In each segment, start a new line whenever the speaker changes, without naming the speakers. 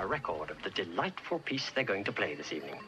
a record of the delightful piece they're going to play this evening.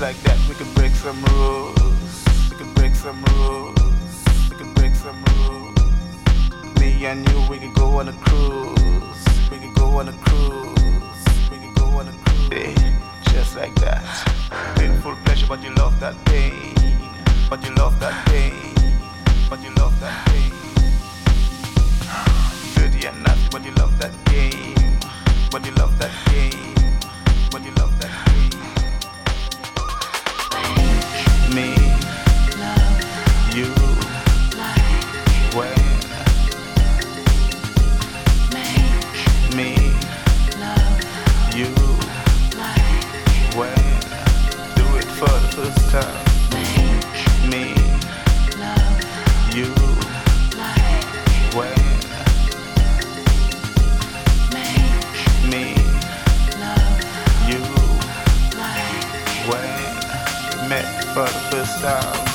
Like
that, we can break some rules. We can break some rules. We can break some rules. Me and you, we can go on a cruise. We can go on a cruise. We can go on a cruise. Yeah, just like that. Painful pleasure, but you love that pain. But you love that pain. But you love that pain. Dirty and nasty, but you love that game. But you love that game. But you love Me, time.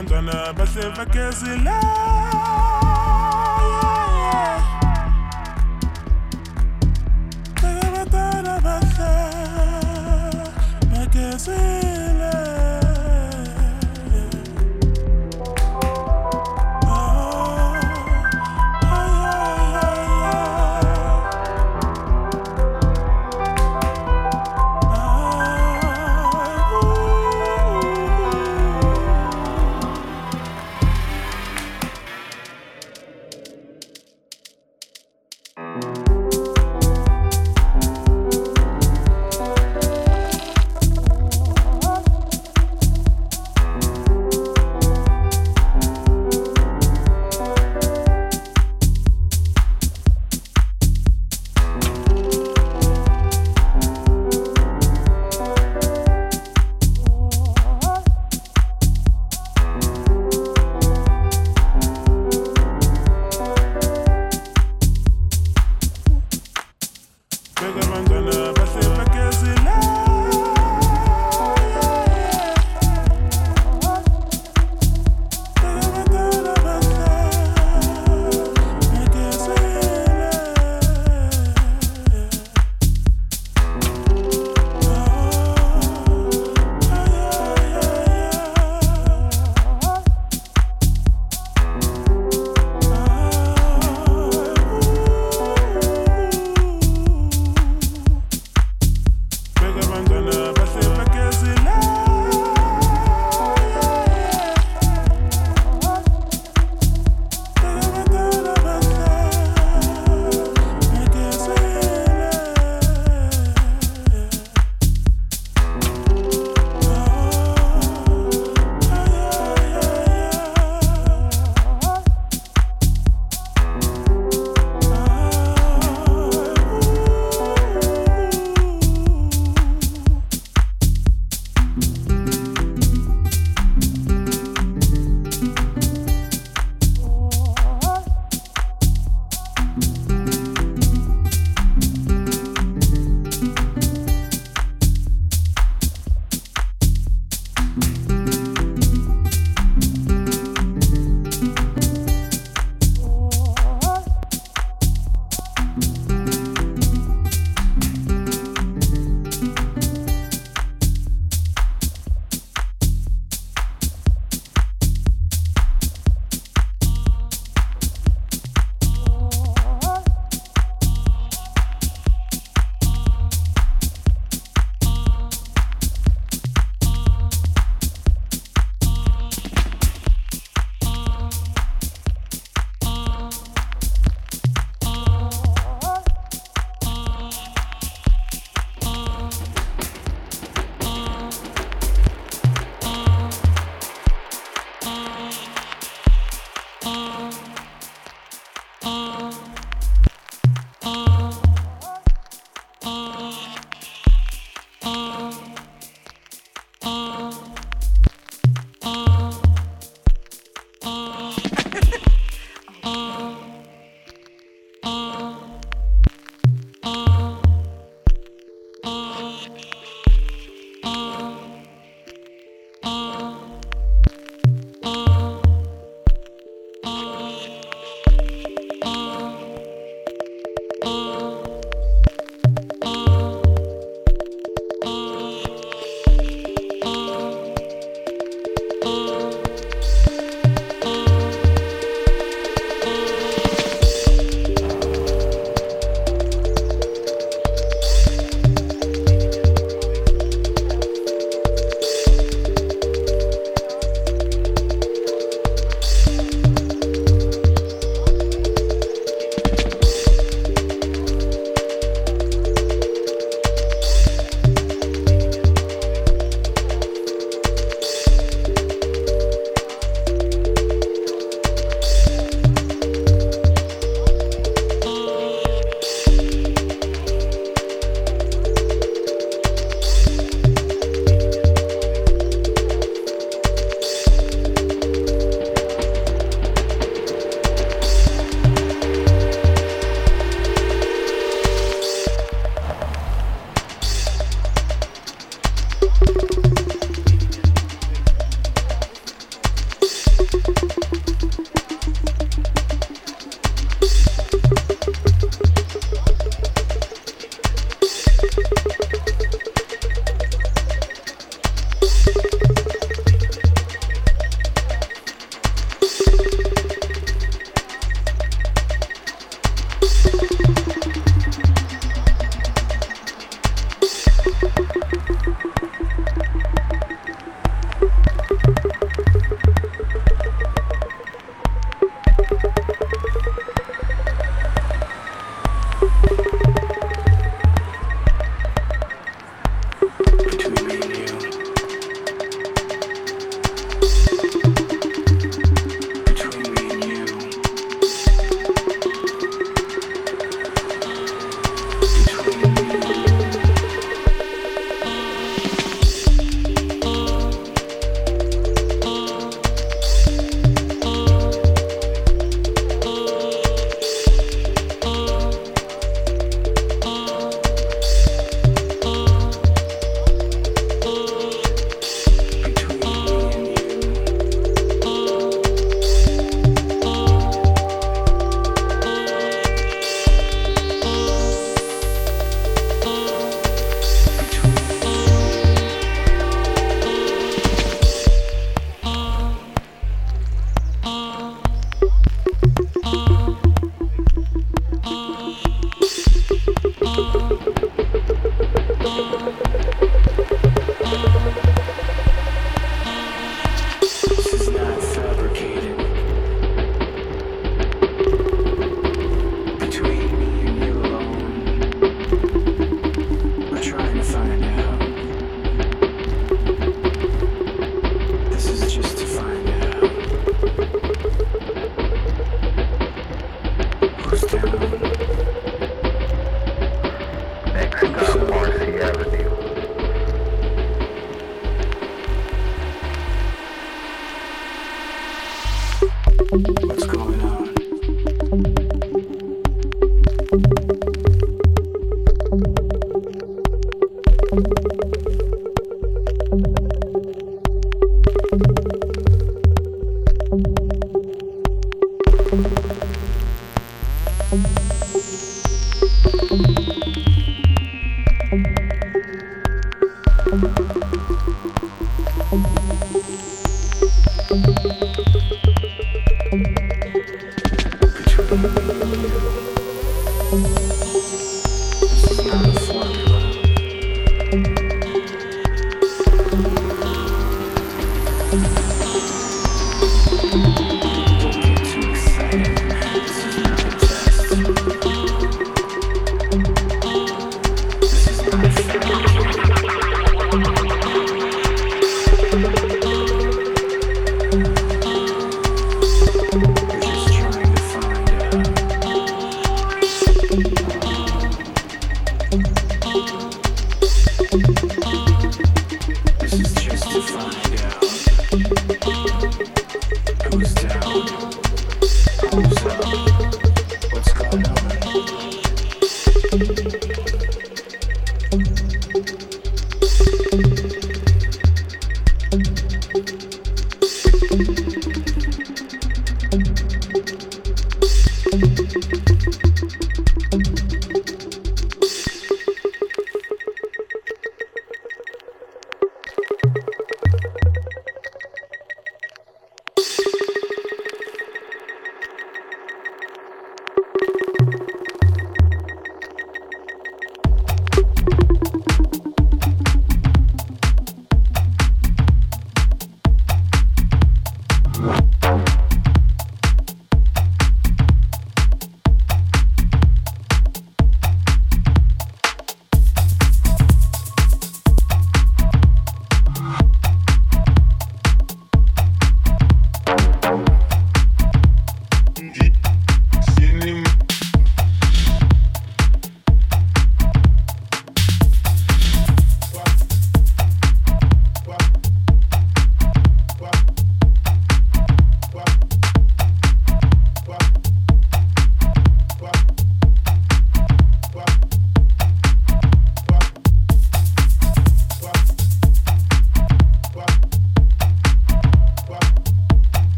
Beka abantwana basevakezela beka